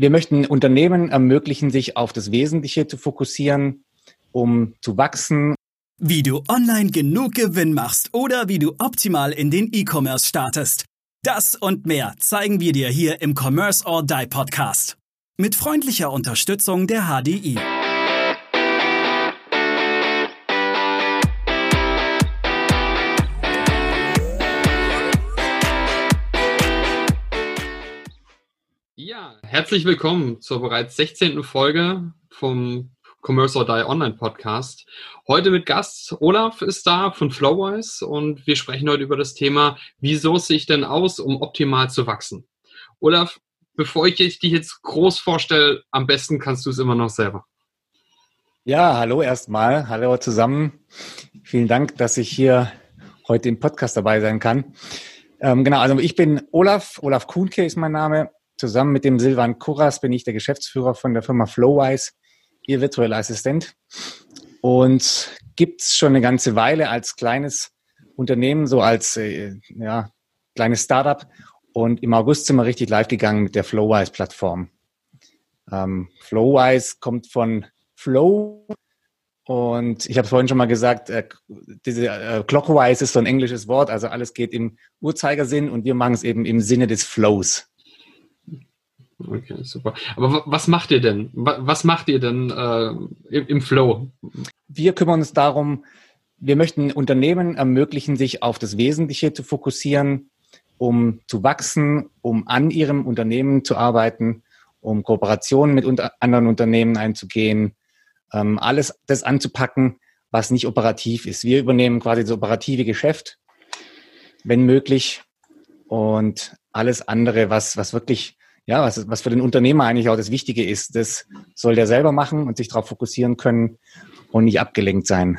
Wir möchten Unternehmen ermöglichen, sich auf das Wesentliche zu fokussieren, um zu wachsen. Wie du online genug Gewinn machst oder wie du optimal in den E-Commerce startest. Das und mehr zeigen wir dir hier im Commerce or Die Podcast. Mit freundlicher Unterstützung der HDI. Herzlich willkommen zur bereits 16. Folge vom Commerce or Die Online Podcast. Heute mit Gast Olaf ist da von Flowwise und wir sprechen heute über das Thema, wieso sehe ich denn aus, um optimal zu wachsen? Olaf, bevor ich dich jetzt groß vorstelle, am besten kannst du es immer noch selber. Ja, hallo erstmal. Hallo zusammen. Vielen Dank, dass ich hier heute im Podcast dabei sein kann. Ähm, genau, also ich bin Olaf. Olaf Kuhnke ist mein Name. Zusammen mit dem Silvan Kuras bin ich der Geschäftsführer von der Firma Flowwise, ihr virtueller Assistent. Und gibt's schon eine ganze Weile als kleines Unternehmen, so als äh, ja, kleines Startup. Und im August sind wir richtig live gegangen mit der Flowwise-Plattform. Ähm, Flowwise kommt von Flow. Und ich habe es vorhin schon mal gesagt, äh, diese äh, Clockwise ist so ein englisches Wort, also alles geht im Uhrzeigersinn und wir machen es eben im Sinne des Flows. Okay, super. Aber was macht ihr denn? Was macht ihr denn äh, im, im Flow? Wir kümmern uns darum, wir möchten Unternehmen ermöglichen, sich auf das Wesentliche zu fokussieren, um zu wachsen, um an ihrem Unternehmen zu arbeiten, um Kooperationen mit unter anderen Unternehmen einzugehen, ähm, alles das anzupacken, was nicht operativ ist. Wir übernehmen quasi das operative Geschäft, wenn möglich, und alles andere, was, was wirklich ja, was, was für den Unternehmer eigentlich auch das Wichtige ist, das soll der selber machen und sich darauf fokussieren können und nicht abgelenkt sein.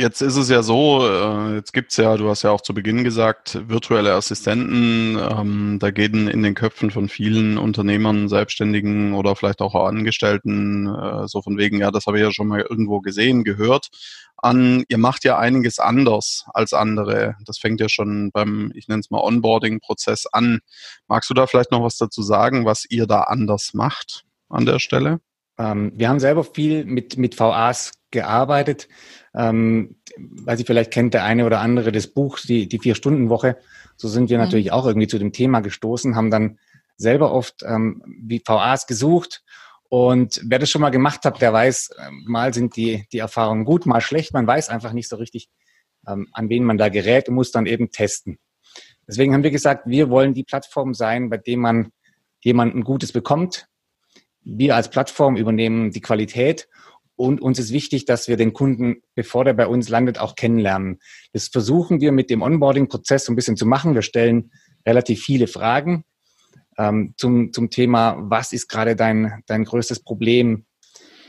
Jetzt ist es ja so, äh, jetzt gibt's ja, du hast ja auch zu Beginn gesagt, virtuelle Assistenten, ähm, da gehen in den Köpfen von vielen Unternehmern, Selbstständigen oder vielleicht auch Angestellten äh, so von wegen, ja, das habe ich ja schon mal irgendwo gesehen, gehört, an, ihr macht ja einiges anders als andere. Das fängt ja schon beim, ich nenne es mal Onboarding-Prozess an. Magst du da vielleicht noch was dazu sagen, was ihr da anders macht an der Stelle? Ähm, wir haben selber viel mit, mit VAs gearbeitet. Ähm, weil Sie vielleicht kennt der eine oder andere das Buch, die, die Vier-Stunden-Woche. So sind wir mhm. natürlich auch irgendwie zu dem Thema gestoßen, haben dann selber oft ähm, wie VAs gesucht. Und wer das schon mal gemacht hat, der weiß, ähm, mal sind die, die Erfahrungen gut, mal schlecht. Man weiß einfach nicht so richtig, ähm, an wen man da gerät und muss dann eben testen. Deswegen haben wir gesagt, wir wollen die Plattform sein, bei dem man jemanden Gutes bekommt. Wir als Plattform übernehmen die Qualität und uns ist wichtig, dass wir den Kunden, bevor der bei uns landet, auch kennenlernen. Das versuchen wir mit dem Onboarding-Prozess so ein bisschen zu machen. Wir stellen relativ viele Fragen ähm, zum, zum Thema, was ist gerade dein, dein größtes Problem?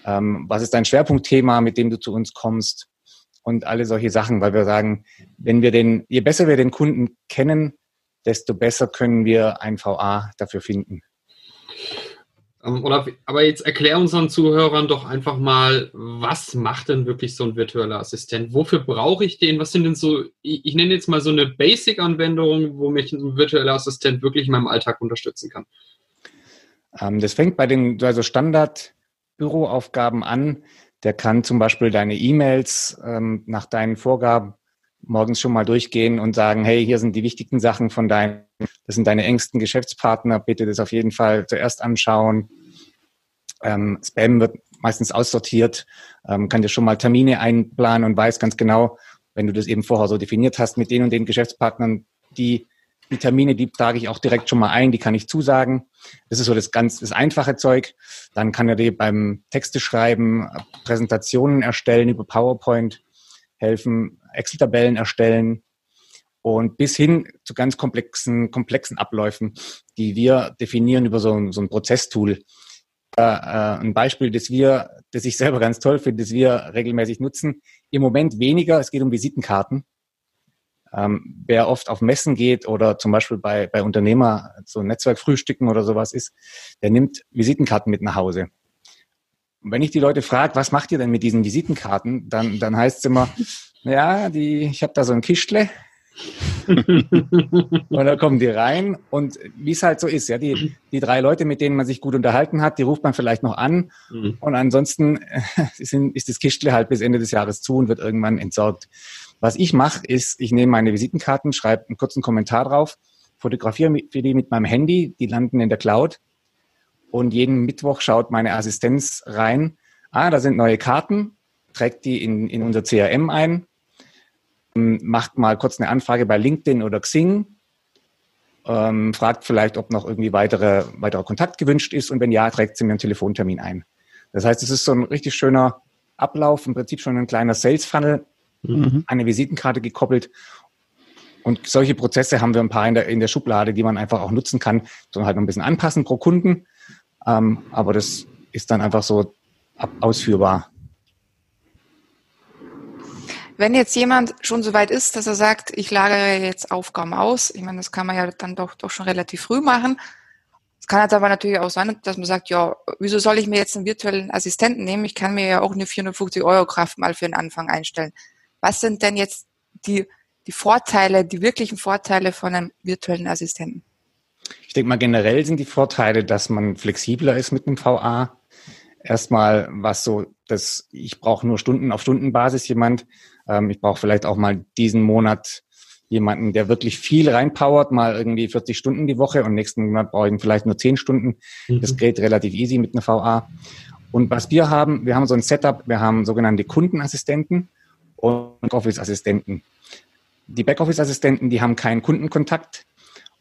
Ähm, was ist dein Schwerpunktthema, mit dem du zu uns kommst? Und alle solche Sachen, weil wir sagen, wenn wir den, je besser wir den Kunden kennen, desto besser können wir ein VA dafür finden. Ähm, oder, aber jetzt erklär unseren Zuhörern doch einfach mal, was macht denn wirklich so ein virtueller Assistent? Wofür brauche ich den? Was sind denn so, ich, ich nenne jetzt mal so eine Basic-Anwendung, wo mich ein virtueller Assistent wirklich in meinem Alltag unterstützen kann? Ähm, das fängt bei den also Standard-Büroaufgaben an. Der kann zum Beispiel deine E-Mails ähm, nach deinen Vorgaben morgens schon mal durchgehen und sagen, hey, hier sind die wichtigsten Sachen von deinen, das sind deine engsten Geschäftspartner, bitte das auf jeden Fall zuerst anschauen. Ähm, Spam wird meistens aussortiert, ähm, kann dir schon mal Termine einplanen und weiß ganz genau, wenn du das eben vorher so definiert hast, mit den und den Geschäftspartnern, die, die Termine, die trage ich auch direkt schon mal ein, die kann ich zusagen. Das ist so das ganz, das einfache Zeug. Dann kann er dir beim Texte schreiben, Präsentationen erstellen über PowerPoint helfen, Excel-Tabellen erstellen und bis hin zu ganz komplexen, komplexen Abläufen, die wir definieren über so ein, so ein Prozesstool. Äh, äh, ein Beispiel, das wir, das ich selber ganz toll finde, das wir regelmäßig nutzen. Im Moment weniger, es geht um Visitenkarten. Ähm, wer oft auf Messen geht oder zum Beispiel bei, bei Unternehmer so Netzwerkfrühstücken oder sowas ist, der nimmt Visitenkarten mit nach Hause. Und wenn ich die Leute frage, was macht ihr denn mit diesen Visitenkarten, dann, dann heißt es immer, ja, die, ich habe da so ein Kischtle, und dann kommen die rein und wie es halt so ist, ja, die, die drei Leute, mit denen man sich gut unterhalten hat, die ruft man vielleicht noch an mhm. und ansonsten sind, ist das Kistle halt bis Ende des Jahres zu und wird irgendwann entsorgt. Was ich mache, ist, ich nehme meine Visitenkarten, schreibe einen kurzen Kommentar drauf, fotografiere für die mit meinem Handy, die landen in der Cloud und jeden Mittwoch schaut meine Assistenz rein, ah, da sind neue Karten, trägt die in, in unser CRM ein, macht mal kurz eine Anfrage bei LinkedIn oder Xing, ähm, fragt vielleicht, ob noch irgendwie weitere, weiterer Kontakt gewünscht ist und wenn ja, trägt sie mir einen Telefontermin ein. Das heißt, es ist so ein richtig schöner Ablauf, im Prinzip schon ein kleiner Sales Funnel, mhm. eine Visitenkarte gekoppelt. Und solche Prozesse haben wir ein paar in der, in der Schublade, die man einfach auch nutzen kann, sondern halt noch ein bisschen anpassen pro Kunden. Ähm, aber das ist dann einfach so ausführbar. Wenn jetzt jemand schon so weit ist, dass er sagt, ich lagere jetzt Aufgaben aus, ich meine, das kann man ja dann doch, doch schon relativ früh machen. Es kann halt aber natürlich auch sein, dass man sagt, ja, wieso soll ich mir jetzt einen virtuellen Assistenten nehmen? Ich kann mir ja auch eine 450 Euro Kraft mal für den Anfang einstellen. Was sind denn jetzt die, die Vorteile, die wirklichen Vorteile von einem virtuellen Assistenten? Ich denke mal, generell sind die Vorteile, dass man flexibler ist mit einem VA. Erstmal, was so, dass ich brauche nur Stunden auf Stundenbasis jemand, ähm, ich brauche vielleicht auch mal diesen Monat jemanden, der wirklich viel reinpowert, mal irgendwie 40 Stunden die Woche und nächsten Monat brauche ich vielleicht nur 10 Stunden. Mhm. Das geht relativ easy mit einer VA. Und was wir haben, wir haben so ein Setup, wir haben sogenannte Kundenassistenten und Backoffice-Assistenten. Die Backoffice-Assistenten, die haben keinen Kundenkontakt.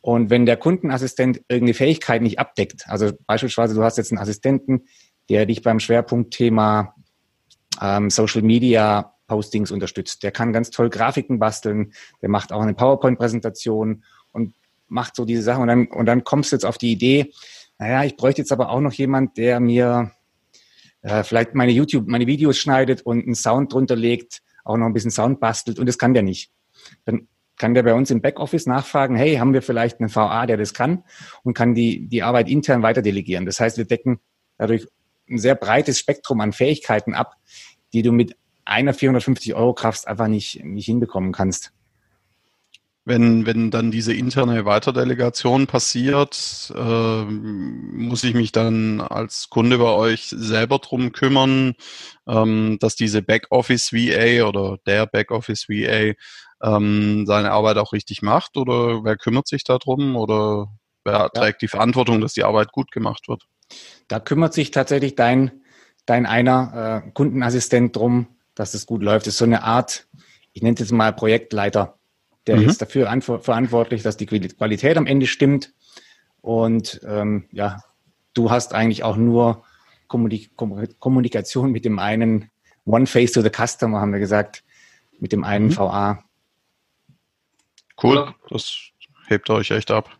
Und wenn der Kundenassistent irgendeine Fähigkeit nicht abdeckt, also beispielsweise du hast jetzt einen Assistenten, der dich beim Schwerpunktthema ähm, Social Media Postings unterstützt. Der kann ganz toll Grafiken basteln, der macht auch eine PowerPoint-Präsentation und macht so diese Sachen. Und dann, und dann kommst du jetzt auf die Idee, naja, ich bräuchte jetzt aber auch noch jemand, der mir äh, vielleicht meine YouTube, meine Videos schneidet und einen Sound drunter legt, auch noch ein bisschen Sound bastelt und das kann der nicht. Dann kann der bei uns im Backoffice nachfragen, hey, haben wir vielleicht einen VA, der das kann und kann die, die Arbeit intern weiter delegieren. Das heißt, wir decken dadurch ein sehr breites Spektrum an Fähigkeiten ab, die du mit einer 450 Euro Kraft einfach nicht, nicht hinbekommen kannst. Wenn, wenn dann diese interne Weiterdelegation passiert, äh, muss ich mich dann als Kunde bei euch selber drum kümmern, ähm, dass diese Backoffice VA oder der Backoffice VA ähm, seine Arbeit auch richtig macht? Oder wer kümmert sich darum? Oder wer ja. trägt die Verantwortung, dass die Arbeit gut gemacht wird? Da kümmert sich tatsächlich dein, dein einer äh, Kundenassistent drum, dass es gut läuft. Das ist so eine Art, ich nenne es jetzt mal Projektleiter. Der mhm. ist dafür verantwortlich, dass die Qualität am Ende stimmt. Und ähm, ja, du hast eigentlich auch nur Kommunik Kommunikation mit dem einen One Face to the Customer, haben wir gesagt, mit dem einen mhm. VA. Cool, das hebt euch echt ab.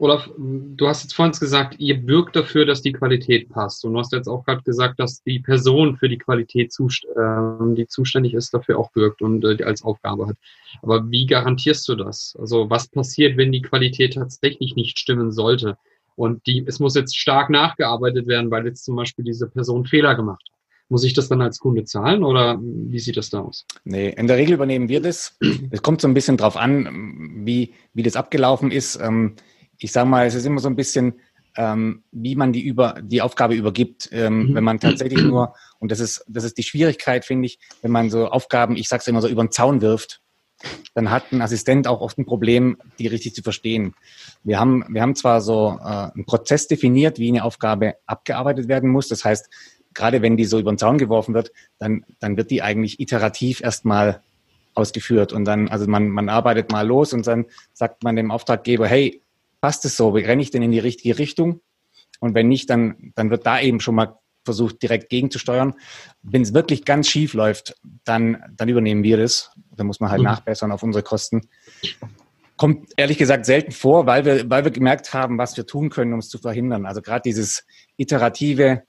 Olaf, du hast jetzt vorhin gesagt, ihr bürgt dafür, dass die Qualität passt. Und du hast jetzt auch gerade gesagt, dass die Person für die Qualität, zust äh, die zuständig ist, dafür auch bürgt und äh, als Aufgabe hat. Aber wie garantierst du das? Also was passiert, wenn die Qualität tatsächlich nicht stimmen sollte? Und die, es muss jetzt stark nachgearbeitet werden, weil jetzt zum Beispiel diese Person Fehler gemacht hat. Muss ich das dann als Kunde zahlen oder wie sieht das da aus? Nee, in der Regel übernehmen wir das. Es kommt so ein bisschen drauf an, wie, wie das abgelaufen ist. Ähm, ich sage mal, es ist immer so ein bisschen, ähm, wie man die über die Aufgabe übergibt, ähm, mhm. wenn man tatsächlich nur und das ist das ist die Schwierigkeit, finde ich, wenn man so Aufgaben, ich sage es immer so über den Zaun wirft, dann hat ein Assistent auch oft ein Problem, die richtig zu verstehen. Wir haben wir haben zwar so äh, einen Prozess definiert, wie eine Aufgabe abgearbeitet werden muss. Das heißt, gerade wenn die so über den Zaun geworfen wird, dann dann wird die eigentlich iterativ erstmal ausgeführt und dann also man man arbeitet mal los und dann sagt man dem Auftraggeber, hey passt es so, renne ich denn in die richtige Richtung? Und wenn nicht, dann, dann wird da eben schon mal versucht, direkt gegenzusteuern. Wenn es wirklich ganz schief läuft, dann, dann übernehmen wir das. Da muss man halt mhm. nachbessern auf unsere Kosten. Kommt ehrlich gesagt selten vor, weil wir, weil wir gemerkt haben, was wir tun können, um es zu verhindern. Also gerade dieses iterative,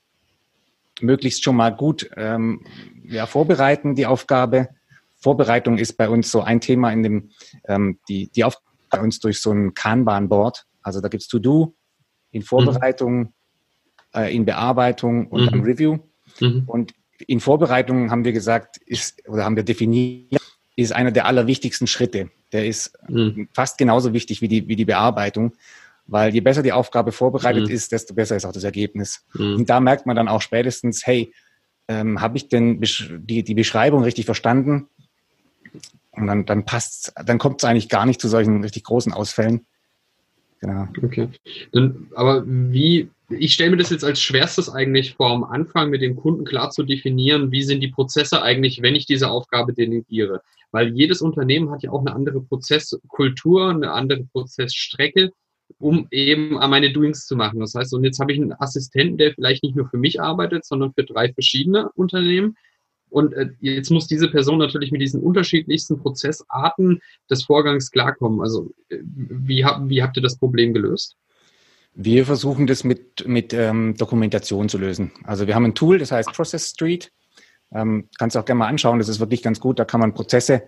möglichst schon mal gut ähm, ja, vorbereiten, die Aufgabe. Vorbereitung ist bei uns so ein Thema in dem, ähm, die, die Aufgabe bei uns durch so ein Kanban-Board. Also da gibt es To-Do in Vorbereitung, mhm. äh, in Bearbeitung und mhm. dann Review. Mhm. Und in Vorbereitung haben wir gesagt, ist, oder haben wir definiert, ist einer der allerwichtigsten Schritte. der ist mhm. fast genauso wichtig wie die, wie die Bearbeitung. Weil je besser die Aufgabe vorbereitet mhm. ist, desto besser ist auch das Ergebnis. Mhm. Und da merkt man dann auch spätestens, hey, ähm, habe ich denn die, die Beschreibung richtig verstanden? Und dann, dann passt dann kommt es eigentlich gar nicht zu solchen richtig großen Ausfällen. Genau. Okay. Dann, aber wie, ich stelle mir das jetzt als schwerstes eigentlich vor, am Anfang mit dem Kunden klar zu definieren, wie sind die Prozesse eigentlich, wenn ich diese Aufgabe delegiere. Weil jedes Unternehmen hat ja auch eine andere Prozesskultur, eine andere Prozessstrecke, um eben meine Doings zu machen. Das heißt, und jetzt habe ich einen Assistenten, der vielleicht nicht nur für mich arbeitet, sondern für drei verschiedene Unternehmen. Und äh, jetzt muss diese Person natürlich mit diesen unterschiedlichsten Prozessarten des Vorgangs klarkommen. Also äh, wie, hab, wie habt ihr das Problem gelöst? Wir versuchen das mit, mit ähm, Dokumentation zu lösen. Also wir haben ein Tool, das heißt Process Street. Ähm, kannst du auch gerne mal anschauen, das ist wirklich ganz gut. Da kann man Prozesse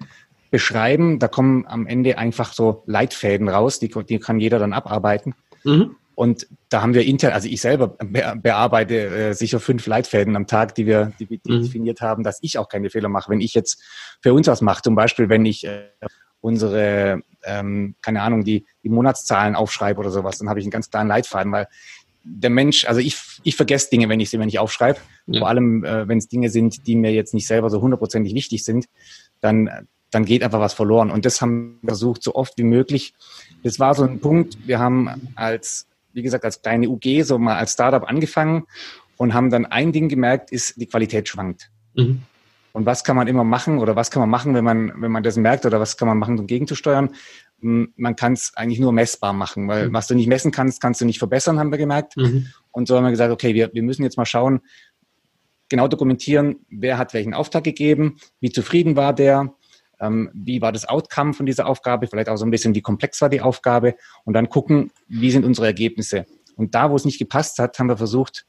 beschreiben. Da kommen am Ende einfach so Leitfäden raus, die, die kann jeder dann abarbeiten. Mhm. Und da haben wir intern, also ich selber bearbeite äh, sicher fünf Leitfäden am Tag, die wir, die wir mhm. definiert haben, dass ich auch keine Fehler mache. Wenn ich jetzt für uns was mache, zum Beispiel, wenn ich äh, unsere, ähm, keine Ahnung, die, die Monatszahlen aufschreibe oder sowas, dann habe ich einen ganz klaren Leitfaden, weil der Mensch, also ich, ich vergesse Dinge, wenn ich sie mir nicht aufschreibe. Ja. Vor allem, äh, wenn es Dinge sind, die mir jetzt nicht selber so hundertprozentig wichtig sind, dann, dann geht einfach was verloren. Und das haben wir versucht, so oft wie möglich. Das war so ein Punkt. Wir haben als wie gesagt, als kleine UG, so mal als Startup angefangen und haben dann ein Ding gemerkt, ist, die Qualität schwankt. Mhm. Und was kann man immer machen oder was kann man machen, wenn man, wenn man das merkt oder was kann man machen, um gegenzusteuern? Man kann es eigentlich nur messbar machen, weil mhm. was du nicht messen kannst, kannst du nicht verbessern, haben wir gemerkt. Mhm. Und so haben wir gesagt, okay, wir, wir müssen jetzt mal schauen, genau dokumentieren, wer hat welchen Auftrag gegeben, wie zufrieden war der, ähm, wie war das Outcome von dieser Aufgabe, vielleicht auch so ein bisschen, wie komplex war die Aufgabe und dann gucken, wie sind unsere Ergebnisse. Und da, wo es nicht gepasst hat, haben wir versucht,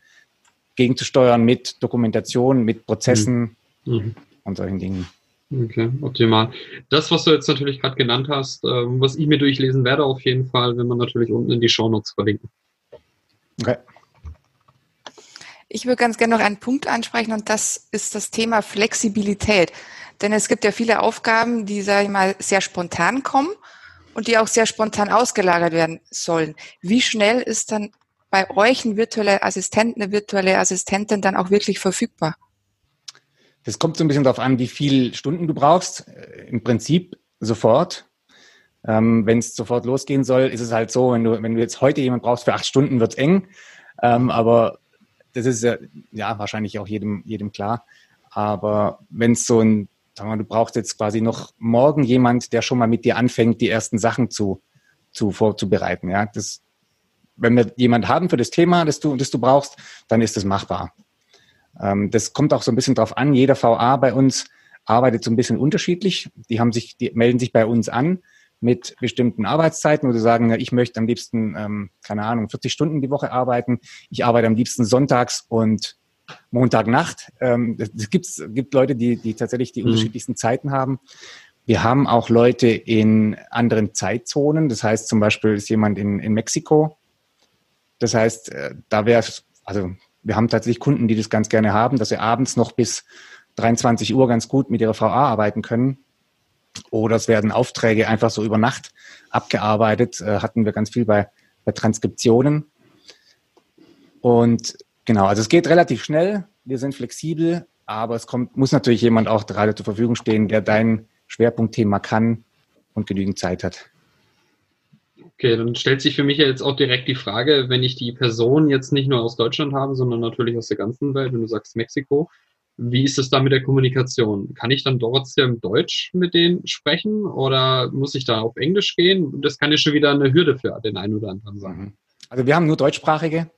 gegenzusteuern mit Dokumentation, mit Prozessen mhm. mhm. und solchen Dingen. Okay, optimal. Das, was du jetzt natürlich gerade genannt hast, ähm, was ich mir durchlesen werde, auf jeden Fall, wenn man natürlich unten in die Shownotes verlinken. Okay. Ich würde ganz gerne noch einen Punkt ansprechen und das ist das Thema Flexibilität. Denn es gibt ja viele Aufgaben, die, sage ich mal, sehr spontan kommen und die auch sehr spontan ausgelagert werden sollen. Wie schnell ist dann bei euch ein virtueller Assistent, eine virtuelle Assistentin dann auch wirklich verfügbar? Das kommt so ein bisschen darauf an, wie viele Stunden du brauchst. Äh, Im Prinzip sofort. Ähm, wenn es sofort losgehen soll, ist es halt so, wenn du, wenn du jetzt heute jemand brauchst für acht Stunden, wird es eng. Ähm, aber das ist ja, ja wahrscheinlich auch jedem, jedem klar. Aber wenn es so ein sag mal, du brauchst jetzt quasi noch morgen jemand, der schon mal mit dir anfängt, die ersten Sachen zu, zu vorzubereiten. Ja, das, wenn wir jemand haben für das Thema, das du, das du brauchst, dann ist das machbar. Ähm, das kommt auch so ein bisschen drauf an. Jeder VA bei uns arbeitet so ein bisschen unterschiedlich. Die haben sich, die melden sich bei uns an mit bestimmten Arbeitszeiten, sie sagen, ich möchte am liebsten, ähm, keine Ahnung, 40 Stunden die Woche arbeiten. Ich arbeite am liebsten sonntags und Montagnacht. Ähm, es gibt, gibt Leute, die, die tatsächlich die mhm. unterschiedlichsten Zeiten haben. Wir haben auch Leute in anderen Zeitzonen. Das heißt, zum Beispiel ist jemand in, in Mexiko. Das heißt, äh, da wäre also wir haben tatsächlich Kunden, die das ganz gerne haben, dass sie abends noch bis 23 Uhr ganz gut mit ihrer VA arbeiten können. Oder es werden Aufträge einfach so über Nacht abgearbeitet. Äh, hatten wir ganz viel bei, bei Transkriptionen. Und Genau, also es geht relativ schnell, wir sind flexibel, aber es kommt, muss natürlich jemand auch gerade zur Verfügung stehen, der dein Schwerpunktthema kann und genügend Zeit hat. Okay, dann stellt sich für mich ja jetzt auch direkt die Frage, wenn ich die Person jetzt nicht nur aus Deutschland habe, sondern natürlich aus der ganzen Welt, wenn du sagst Mexiko, wie ist es da mit der Kommunikation? Kann ich dann trotzdem Deutsch mit denen sprechen oder muss ich da auf Englisch gehen? Das kann ja schon wieder eine Hürde für den einen oder anderen sein. Also wir haben nur deutschsprachige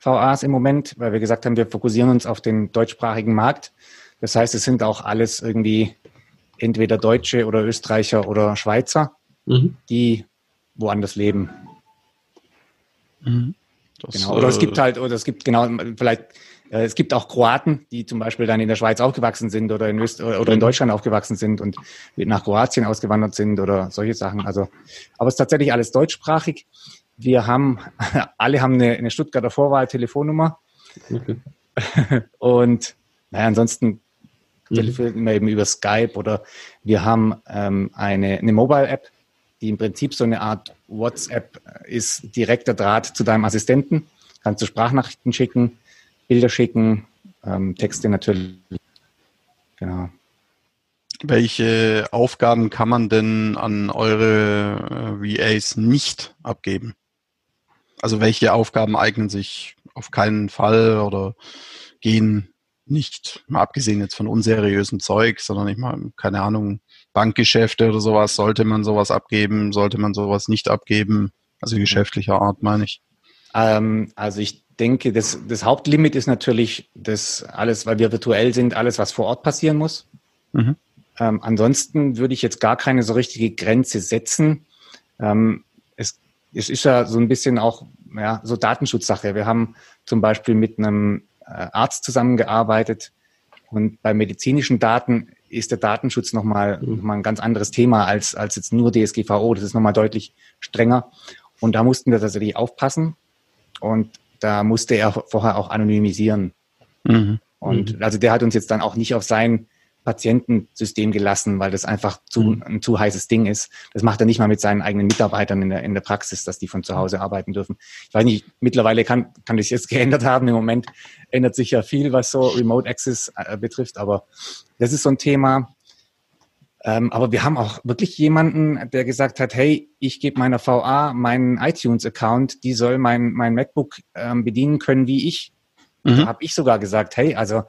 VAs im Moment, weil wir gesagt haben, wir fokussieren uns auf den deutschsprachigen Markt. Das heißt, es sind auch alles irgendwie entweder Deutsche oder Österreicher oder Schweizer, mhm. die woanders leben. Mhm. genau. Oder es gibt äh, halt, oder es gibt genau, vielleicht, äh, es gibt auch Kroaten, die zum Beispiel dann in der Schweiz aufgewachsen sind oder in, Öst oder in mhm. Deutschland aufgewachsen sind und nach Kroatien ausgewandert sind oder solche Sachen. Also, aber es ist tatsächlich alles deutschsprachig. Wir haben, alle haben eine, eine Stuttgarter Vorwahl-Telefonnummer. Okay. Und naja, ansonsten mhm. telefonieren wir eben über Skype oder wir haben ähm, eine, eine Mobile-App, die im Prinzip so eine Art WhatsApp ist, direkter Draht zu deinem Assistenten. Kannst du Sprachnachrichten schicken, Bilder schicken, ähm, Texte natürlich. Genau. Welche Aufgaben kann man denn an eure äh, VAs nicht abgeben? Also welche Aufgaben eignen sich auf keinen Fall oder gehen nicht, mal abgesehen jetzt von unseriösem Zeug, sondern ich mal, keine Ahnung, Bankgeschäfte oder sowas, sollte man sowas abgeben, sollte man sowas nicht abgeben? Also geschäftlicher Art, meine ich. Ähm, also ich denke, das, das Hauptlimit ist natürlich das alles, weil wir virtuell sind, alles, was vor Ort passieren muss. Mhm. Ähm, ansonsten würde ich jetzt gar keine so richtige Grenze setzen. Ähm, es, ist ja so ein bisschen auch ja, so Datenschutzsache. Wir haben zum Beispiel mit einem äh, Arzt zusammengearbeitet und bei medizinischen Daten ist der Datenschutz nochmal mhm. noch mal ein ganz anderes Thema als, als jetzt nur DSGVO. Das ist nochmal deutlich strenger. Und da mussten wir tatsächlich aufpassen. Und da musste er vorher auch anonymisieren. Mhm. Und mhm. also der hat uns jetzt dann auch nicht auf sein Patientensystem gelassen, weil das einfach zu, mhm. ein zu heißes Ding ist. Das macht er nicht mal mit seinen eigenen Mitarbeitern in der, in der Praxis, dass die von zu Hause arbeiten dürfen. Ich weiß nicht, mittlerweile kann, kann das jetzt geändert haben. Im Moment ändert sich ja viel, was so Remote Access äh, betrifft, aber das ist so ein Thema. Ähm, aber wir haben auch wirklich jemanden, der gesagt hat, hey, ich gebe meiner VA meinen iTunes-Account, die soll mein, mein MacBook ähm, bedienen können wie ich. Mhm. Da habe ich sogar gesagt, hey, also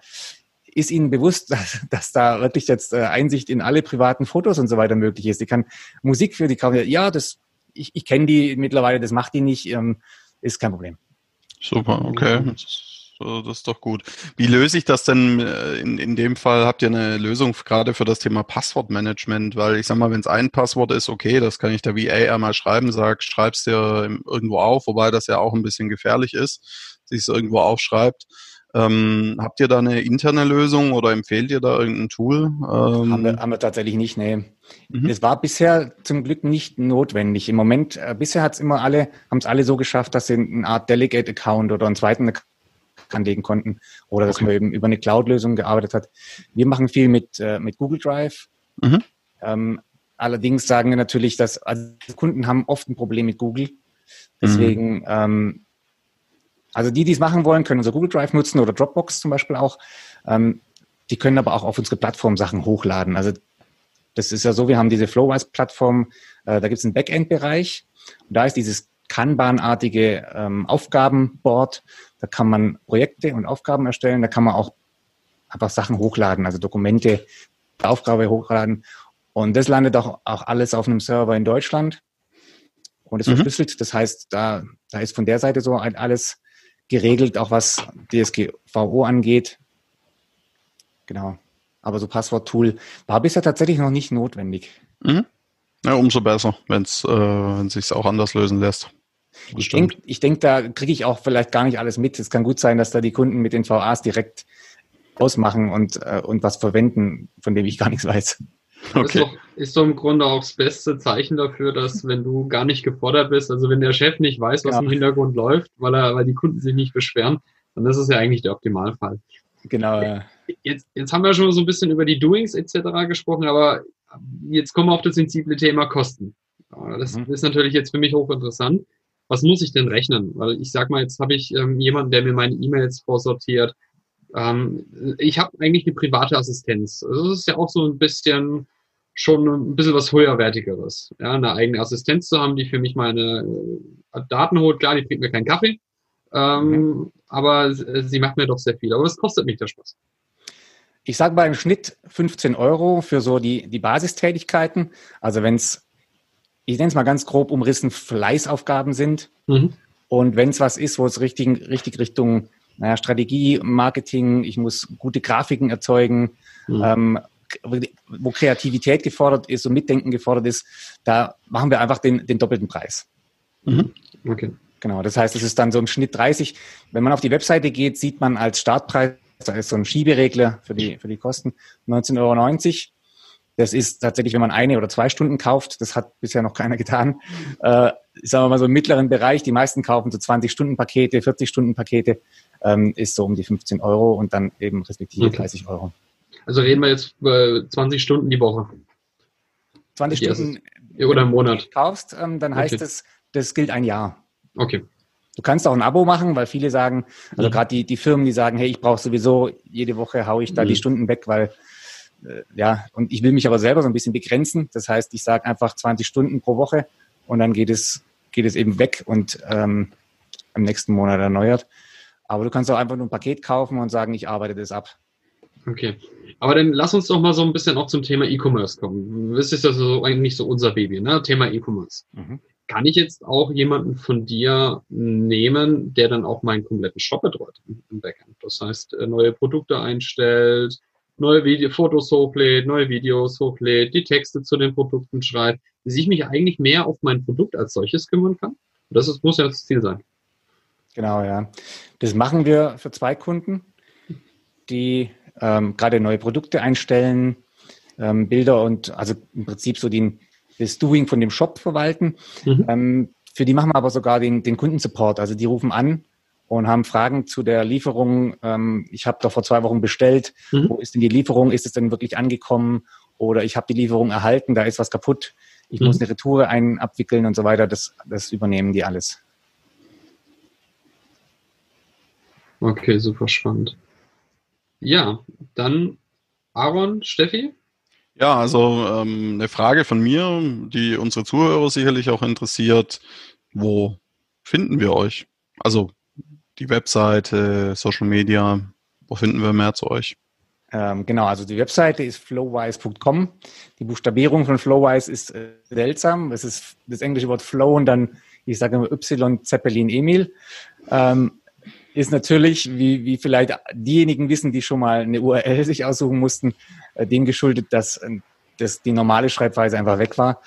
ist Ihnen bewusst, dass, dass da wirklich jetzt äh, Einsicht in alle privaten Fotos und so weiter möglich ist? Die kann Musik für die kaufen. Ja, das, ich, ich kenne die mittlerweile, das macht die nicht, ähm, ist kein Problem. Super, okay. Das ist doch gut. Wie löse ich das denn äh, in, in dem Fall? Habt ihr eine Lösung gerade für das Thema Passwortmanagement? Weil ich sag mal, wenn es ein Passwort ist, okay, das kann ich der VA einmal schreiben, sag, schreib's dir irgendwo auf, wobei das ja auch ein bisschen gefährlich ist, sich es irgendwo aufschreibt. Ähm, habt ihr da eine interne Lösung oder empfehlt ihr da irgendein Tool? Ähm, haben, wir, haben wir tatsächlich nicht, nee. Mhm. Das war bisher zum Glück nicht notwendig. Im Moment, äh, bisher hat's immer alle, haben es alle so geschafft, dass sie eine Art Delegate-Account oder einen zweiten Account anlegen konnten oder dass okay. man eben über eine Cloud-Lösung gearbeitet hat. Wir machen viel mit, äh, mit Google Drive. Mhm. Ähm, allerdings sagen wir natürlich, dass also Kunden haben oft ein Problem mit Google. Deswegen mhm. ähm, also die, die es machen wollen, können unser Google Drive nutzen oder Dropbox zum Beispiel auch. Ähm, die können aber auch auf unsere Plattform Sachen hochladen. Also das ist ja so, wir haben diese Flowwise-Plattform, äh, da gibt es einen Backend-Bereich und da ist dieses Kanban-artige ähm, Aufgabenboard. Da kann man Projekte und Aufgaben erstellen, da kann man auch einfach Sachen hochladen, also Dokumente, Aufgabe hochladen. Und das landet auch, auch alles auf einem Server in Deutschland und ist mhm. verschlüsselt. Das heißt, da, da ist von der Seite so alles geregelt, auch was DSGVO angeht. Genau. Aber so Passworttool war bisher tatsächlich noch nicht notwendig. Mhm. Ja, umso besser, wenn es äh, sich auch anders lösen lässt. Ich denke, ich denk, da kriege ich auch vielleicht gar nicht alles mit. Es kann gut sein, dass da die Kunden mit den VAs direkt ausmachen und, äh, und was verwenden, von dem ich gar nichts weiß. Okay. Ist, doch, ist doch im Grunde auch das beste Zeichen dafür, dass wenn du gar nicht gefordert bist, also wenn der Chef nicht weiß, was ja. im Hintergrund läuft, weil er, weil die Kunden sich nicht beschweren, dann ist es ja eigentlich der Optimalfall. Genau, ja. Jetzt, jetzt haben wir schon so ein bisschen über die Doings etc. gesprochen, aber jetzt kommen wir auf das sensible Thema Kosten. Das mhm. ist natürlich jetzt für mich hochinteressant. Was muss ich denn rechnen? Weil ich sag mal, jetzt habe ich ähm, jemanden, der mir meine E-Mails vorsortiert, ähm, ich habe eigentlich eine private Assistenz. Also das ist ja auch so ein bisschen schon ein bisschen was höherwertigeres. Ja, eine eigene Assistenz zu haben, die für mich meine äh, Daten holt. Klar, die bringt mir keinen Kaffee, ähm, mhm. aber sie macht mir doch sehr viel. Aber es kostet mich der Spaß. Ich sage bei im Schnitt 15 Euro für so die, die Basistätigkeiten. Also wenn es, ich nenne es mal ganz grob umrissen, Fleißaufgaben sind. Mhm. Und wenn es was ist, wo es richtig, richtig Richtung naja, Strategie, Marketing, ich muss gute Grafiken erzeugen, mhm. ähm, wo Kreativität gefordert ist und Mitdenken gefordert ist, da machen wir einfach den, den doppelten Preis. Mhm. Okay. Genau, das heißt, es ist dann so im Schnitt 30. Wenn man auf die Webseite geht, sieht man als Startpreis, da ist so ein Schieberegler für die, mhm. für die Kosten, 19,90 Euro. Das ist tatsächlich, wenn man eine oder zwei Stunden kauft, das hat bisher noch keiner getan, äh, sagen wir mal so im mittleren Bereich. Die meisten kaufen so 20-Stunden-Pakete, 40-Stunden-Pakete ähm, ist so um die 15 Euro und dann eben respektive okay. 30 Euro. Also reden wir jetzt über 20 Stunden die Woche. 20 Ja, Stunden Oder im wenn du Monat. kaufst, ähm, dann heißt Okay. es, das gilt ein Jahr. Okay. Du kannst auch ein Abo machen, weil viele sagen, also Mhm. gerade die, die Firmen, die sagen, hey, ich brauche sowieso, jede Woche haue ich da Mhm. die Stunden weg, weil äh, ja, und ich will mich aber selber so ein bisschen begrenzen. Das heißt, ich sage einfach 20 Stunden pro Woche und dann geht es, geht es eben weg und ähm, im nächsten Monat erneuert. Aber du kannst auch einfach nur ein Paket kaufen und sagen, ich arbeite das ab. Okay. Aber dann lass uns doch mal so ein bisschen auch zum Thema E-Commerce kommen. Das ist ja so eigentlich so unser Baby, ne? Thema E-Commerce. Mhm. Kann ich jetzt auch jemanden von dir nehmen, der dann auch meinen kompletten Shop betreut im Backend? Das heißt, äh, neue Produkte einstellt, neue Video Fotos hochlädt, neue Videos hochlädt, die Texte zu den Produkten schreibt, dass ich mich eigentlich mehr auf mein Produkt als solches kümmern kann? Das ist, muss ja das Ziel sein. Genau, ja. Das machen wir für zwei Kunden, die ähm, gerade neue Produkte einstellen, ähm, Bilder und also im Prinzip so den, das Doing von dem Shop verwalten. Mhm. Ähm, für die machen wir aber sogar den, den Kundensupport. Also die rufen an und haben Fragen zu der Lieferung. Ähm, ich habe doch vor zwei Wochen bestellt. Mhm. Wo ist denn die Lieferung? Ist es denn wirklich angekommen? Oder ich habe die Lieferung erhalten, da ist was kaputt. Ich Mhm. muss eine Retour ein abwickeln und so weiter. Das, das übernehmen die alles. Okay, super spannend. Ja, dann Aaron, Steffi? Ja, also ähm, eine Frage von mir, die unsere Zuhörer sicherlich auch interessiert. Wo finden wir euch? Also die Webseite, Social Media, wo finden wir mehr zu euch? Ähm, genau, also die Webseite ist flowwise.com. Die Buchstabierung von Flowwise ist äh, seltsam. Es ist das englische Wort Flow und dann, ich sage immer Y Zeppelin Emil. Ähm, ist natürlich, wie, wie vielleicht diejenigen wissen, die schon mal eine URL sich aussuchen mussten, äh, dem geschuldet, dass, äh, dass die normale Schreibweise einfach weg war.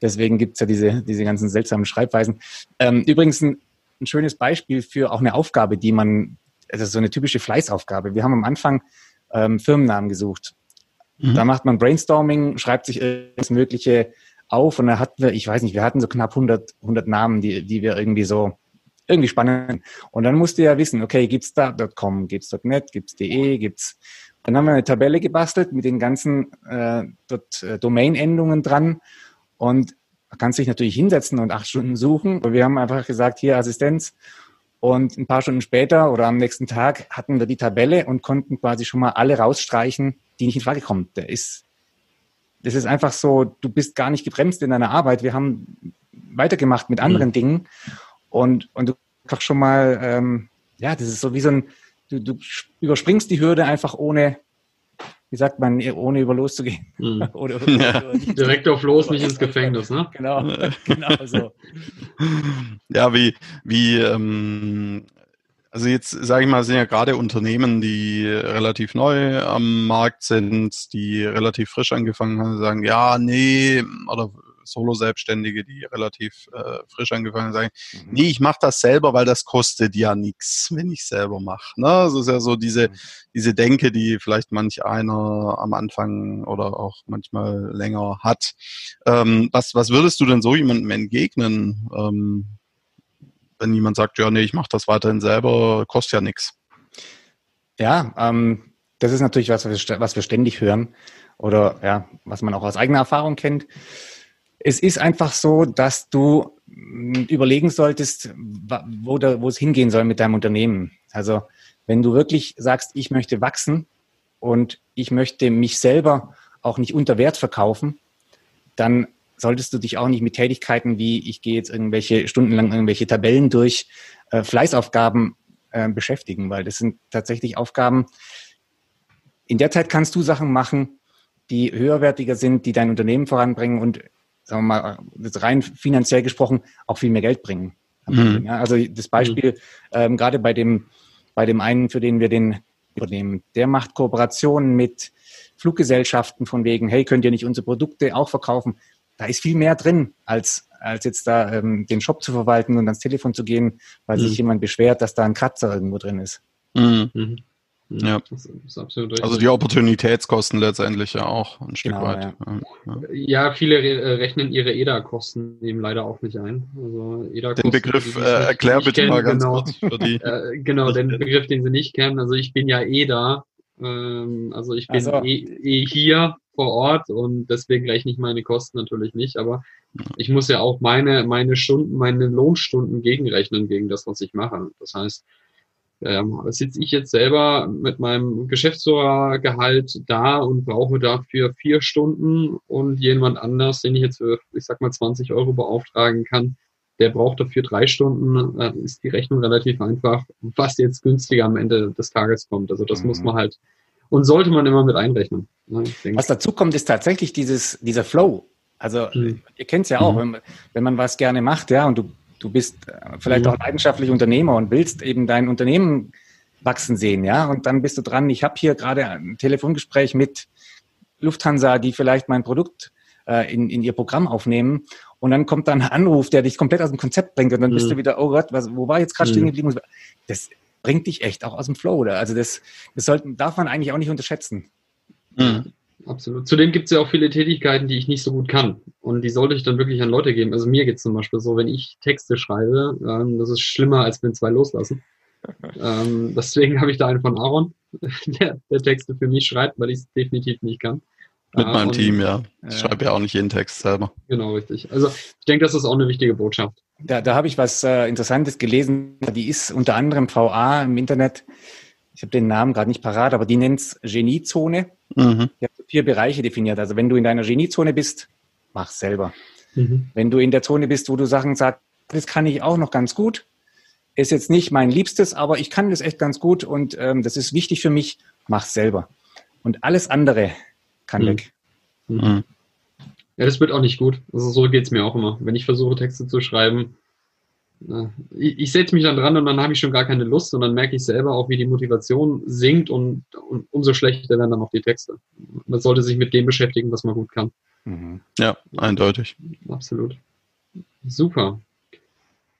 Deswegen gibt's ja diese, diese ganzen seltsamen Schreibweisen. Ähm, übrigens ein, ein schönes Beispiel für auch eine Aufgabe, die man, also so eine typische Fleißaufgabe. Wir haben am Anfang ähm, Firmennamen gesucht. Mhm. Da macht man Brainstorming, schreibt sich alles Mögliche auf und da hatten wir, ich weiß nicht, wir hatten so knapp 100, 100 Namen, die, die wir irgendwie so irgendwie spannend. Und dann musst du ja wissen, okay, gibt's da .com, gibt's .net, gibt's .de, gibt's dann haben wir eine Tabelle gebastelt mit den ganzen äh, äh, Domain-Endungen dran und man kann sich natürlich hinsetzen und acht Stunden suchen. Aber wir haben einfach gesagt, hier Assistenz. Und ein paar Stunden später oder am nächsten Tag hatten wir die Tabelle und konnten quasi schon mal alle rausstreichen, die nicht in Frage kommen. Der ist, das ist einfach so, du bist gar nicht gebremst in deiner Arbeit. Wir haben weitergemacht mit anderen Mhm. Dingen und, und du einfach schon mal, ähm, ja, das ist so wie so ein, du, du überspringst die Hürde einfach ohne, wie sagt man, ohne über loszugehen. Mhm. oder, Ja. oder Direkt auf los, nicht ins Gefängnis, ne? Genau, genau so. Ja, wie, wie, ähm, also jetzt sage ich mal, sind ja gerade Unternehmen, die relativ neu am Markt sind, die relativ frisch angefangen haben, sagen, ja, nee, oder Solo-Selbstständige, die relativ äh, frisch angefangen haben, sagen, nee, ich mache das selber, weil das kostet ja nichts, wenn ich selber mache. Ne? Das ist ja so diese, diese Denke, die vielleicht manch einer am Anfang oder auch manchmal länger hat. Ähm, was, was würdest du denn so jemandem entgegnen, ähm, wenn jemand sagt, ja, nee, ich mache das weiterhin selber, kostet ja nichts. Ja, ähm, das ist natürlich was, was wir, was wir ständig hören oder ja, was man auch aus eigener Erfahrung kennt. Es ist einfach so, dass du mh, überlegen solltest, wo, da, wo es hingehen soll mit deinem Unternehmen. Also wenn du wirklich sagst, ich möchte wachsen und ich möchte mich selber auch nicht unter Wert verkaufen, dann solltest du dich auch nicht mit Tätigkeiten wie ich gehe jetzt irgendwelche stundenlang irgendwelche Tabellen durch, äh, Fleißaufgaben äh, beschäftigen, weil das sind tatsächlich Aufgaben. In der Zeit kannst du Sachen machen, die höherwertiger sind, die dein Unternehmen voranbringen und sagen wir mal, jetzt rein finanziell gesprochen, auch viel mehr Geld bringen. Mhm. Ja, also das Beispiel, ähm, gerade bei dem, bei dem einen, für den wir den übernehmen, der macht Kooperationen mit Fluggesellschaften von wegen, hey, könnt ihr nicht unsere Produkte auch verkaufen? Da ist viel mehr drin, als, als jetzt da ähm, den Shop zu verwalten und ans Telefon zu gehen, weil Mhm. sich jemand beschwert, dass da ein Kratzer irgendwo drin ist. Mhm. Ja. Das ist absolut richtig. Also die Opportunitätskosten letztendlich ja auch ein Stück Genau, weit. Ja. Ja. ja, viele re äh, rechnen ihre EDA-Kosten eben leider auch nicht ein. Also EDA-Kosten, Den Begriff äh, erklär bitte kennen, mal ganz genau. kurz für die. Äh, genau, den Begriff, den sie nicht kennen. Also ich bin ja EDA Ähm, also ich bin also. eh, eh hier vor Ort und deswegen gleich nicht meine Kosten natürlich nicht, aber ich muss ja auch meine, meine Stunden, meine Lohnstunden gegenrechnen gegen das, was ich mache. Das heißt, ähm, sitze ich jetzt selber mit meinem Geschäftsführergehalt da und brauche dafür vier Stunden und jemand anders, den ich jetzt für, ich sag mal, 20 Euro beauftragen kann, der braucht dafür drei Stunden, äh, ist die Rechnung relativ einfach, was jetzt günstiger am Ende des Tages kommt. Also das mhm. muss man halt und sollte man immer mit einrechnen. Ne, was dazu kommt, ist tatsächlich dieses, dieser Flow. Also mhm. ihr kennt es ja auch, mhm. wenn, wenn, man was gerne macht, ja, und du, du bist äh, vielleicht mhm. auch leidenschaftlich Unternehmer und willst eben dein Unternehmen wachsen sehen, ja, und dann bist du dran, ich habe hier gerade ein Telefongespräch mit Lufthansa, die vielleicht mein Produkt äh, in, in ihr Programm aufnehmen und dann kommt dann ein Anruf, der dich komplett aus dem Konzept bringt und dann bist du mhm. wieder, oh Gott, was, wo war jetzt gerade stehen mhm. geblieben? Das, bringt dich echt auch aus dem Flow. Oder? Also das, das sollten, darf man eigentlich auch nicht unterschätzen. Mhm. Absolut. Zudem gibt es ja auch viele Tätigkeiten, die ich nicht so gut kann. Und die sollte ich dann wirklich an Leute geben. Also mir geht es zum Beispiel so, wenn ich Texte schreibe, ähm, das ist schlimmer, als wenn zwei loslassen. ähm, deswegen habe ich da einen von Aaron, der, der Texte für mich schreibt, weil ich es definitiv nicht kann. Mit meinem und, Team, ja. Ich äh, schreibe ja auch nicht jeden Text selber. Genau, richtig. Also ich denke, das ist auch eine wichtige Botschaft. Da, da habe ich was äh, Interessantes gelesen. Die ist unter anderem VA im Internet. Ich habe den Namen gerade nicht parat, aber die nennt es Geniezone. Mhm. Hat vier Bereiche definiert. Also wenn du in deiner Geniezone bist, mach selber. Mhm. Wenn du in der Zone bist, wo du Sachen sagst, das kann ich auch noch ganz gut, ist jetzt nicht mein Liebstes, aber ich kann das echt ganz gut und ähm, das ist wichtig für mich, mach selber. Und alles andere kann mhm. weg. Mhm. Ja, das wird auch nicht gut. Also so geht es mir auch immer. Wenn ich versuche, Texte zu schreiben, ich, ich setze mich dann dran und dann habe ich schon gar keine Lust und dann merke ich selber auch, wie die Motivation sinkt und, und umso schlechter werden dann auch die Texte. Man sollte sich mit dem beschäftigen, was man gut kann. Mhm. Ja, eindeutig. Absolut. Super.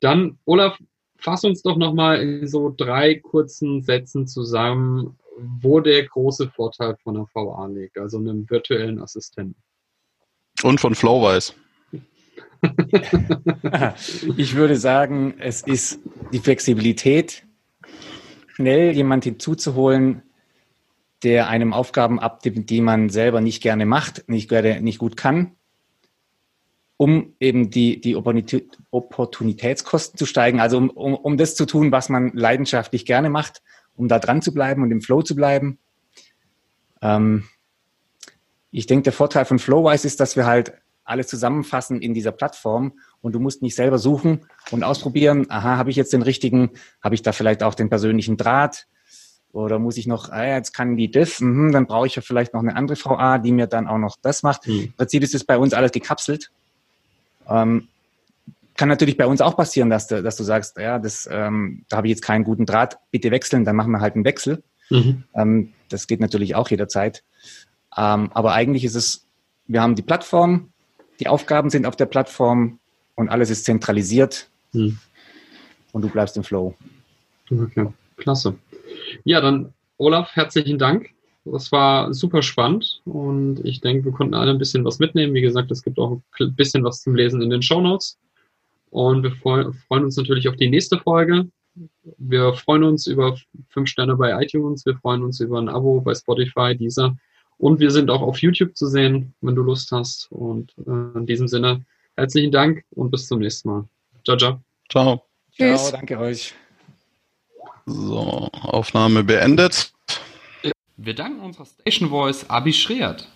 Dann, Olaf, fass uns doch nochmal in so drei kurzen Sätzen zusammen, wo der große Vorteil von einer VA liegt, also einem virtuellen Assistenten. Und von Flowwise. ich würde sagen, es ist die Flexibilität, schnell jemand hinzuzuholen, der einem Aufgaben abnimmt, die man selber nicht gerne macht, nicht, nicht gut kann, um eben die, die Opportunitätskosten zu steigen, also um, um, um das zu tun, was man leidenschaftlich gerne macht, um da dran zu bleiben und im Flow zu bleiben. Ähm, ich denke, der Vorteil von Flowwise ist, dass wir halt alles zusammenfassen in dieser Plattform und du musst nicht selber suchen und ausprobieren, aha, habe ich jetzt den richtigen, habe ich da vielleicht auch den persönlichen Draht oder muss ich noch, ah, jetzt kann die das, mh, dann brauche ich ja vielleicht noch eine andere VA, die mir dann auch noch das macht. Mhm. Im Prinzip ist es bei uns alles gekapselt. Ähm, kann natürlich bei uns auch passieren, dass du, dass du sagst, ja, das, ähm, da habe ich jetzt keinen guten Draht, bitte wechseln, dann machen wir halt einen Wechsel. Mhm. Ähm, das geht natürlich auch jederzeit. Ähm, aber eigentlich ist es, wir haben die Plattform, die Aufgaben sind auf der Plattform und alles ist zentralisiert mhm. und du bleibst im Flow. Okay, klasse. Ja, dann Olaf, herzlichen Dank. Das war super spannend und ich denke, wir konnten alle ein bisschen was mitnehmen. Wie gesagt, es gibt auch ein bisschen was zum Lesen in den Show Notes. Und wir freuen uns natürlich auf die nächste Folge. Wir freuen uns über fünf Sterne bei iTunes. Wir freuen uns über ein Abo bei Spotify, dieser. Und wir sind auch auf YouTube zu sehen, wenn du Lust hast. Und äh, in diesem Sinne, herzlichen Dank und bis zum nächsten Mal. Ciao, ciao. Ciao. Tschüss. Ciao, danke euch. So, Aufnahme beendet. Wir danken unserer Station Voice Abi Schreert.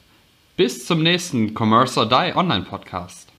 Bis zum nächsten Commerce or Die Online Podcast.